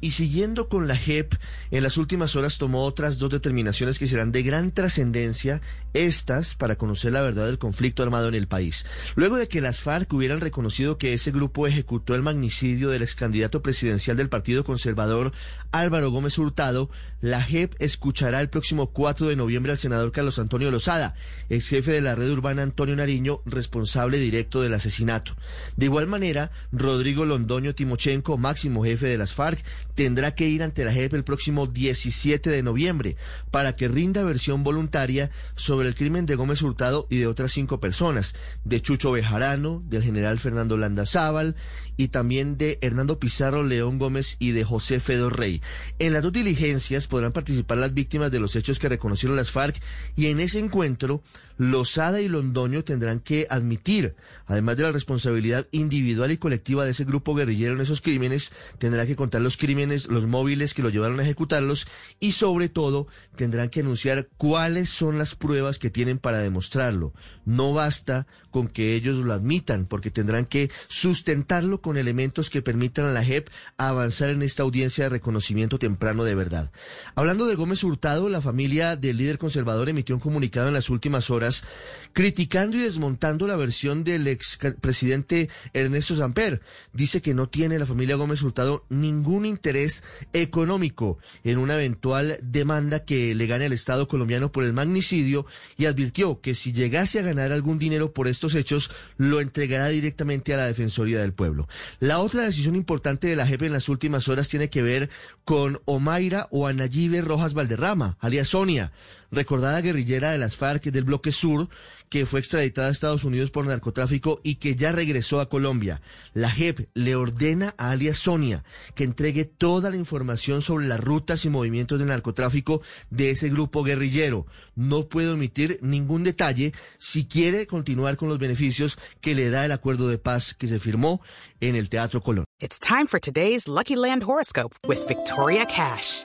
Y siguiendo con la JEP, en las últimas horas tomó otras dos determinaciones que serán de gran trascendencia, estas para conocer la verdad del conflicto armado en el país. Luego de que las FARC hubieran reconocido que ese grupo ejecutó el magnicidio del ex candidato presidencial del Partido Conservador Álvaro Gómez Hurtado, la JEP escuchará el próximo 4 de noviembre al senador Carlos Antonio Lozada, ex jefe de la red urbana Antonio Nariño, responsable directo del asesinato. De igual manera, Rodrigo Londoño Timochenko, máximo jefe de las FARC, tendrá que ir ante la JEP el próximo 17 de noviembre para que rinda versión voluntaria sobre el crimen de Gómez Hurtado y de otras cinco personas, de Chucho Bejarano, del general Fernando Landazábal y también de Hernando Pizarro León Gómez y de José Fedor Rey. En las dos diligencias podrán participar las víctimas de los hechos que reconocieron las FARC y en ese encuentro Lozada y Londoño tendrán que admitir, además de la responsabilidad individual y colectiva de ese grupo guerrillero en esos crímenes, tendrá que contar los crímenes, los móviles que lo llevaron a ejecutarlos y sobre todo tendrán que anunciar cuáles son las pruebas que tienen para demostrarlo. No basta con que ellos lo admitan, porque tendrán que sustentarlo con elementos que permitan a la JEP avanzar en esta audiencia de reconocimiento temprano de verdad. Hablando de Gómez Hurtado, la familia del líder conservador emitió un comunicado en las últimas horas criticando y desmontando la versión del expresidente Ernesto Samper. Dice que no tiene la familia Gómez Hurtado ningún interés económico en una eventual demanda que le gane al Estado colombiano por el magnicidio y advirtió que si llegase a ganar algún dinero por estos hechos, lo entregará directamente a la Defensoría del Pueblo. La otra decisión importante de la JEP en las últimas horas tiene que ver con Omaira o Anayibe Rojas Valderrama, alias Sonia, recordada guerrillera de las FARC del Bloque Sur, que fue extraditada a Estados Unidos por narcotráfico y que ya regresó a Colombia. La JEP le ordena a alias Sonia que entregue toda la información sobre las rutas y movimientos de narcotráfico de ese grupo guerrillero. No puede omitir ningún detalle si quiere continuar con los beneficios que le da el acuerdo de paz que se firmó en el Teatro Colón. It's time for today's Lucky Land horoscope with Victoria Cash.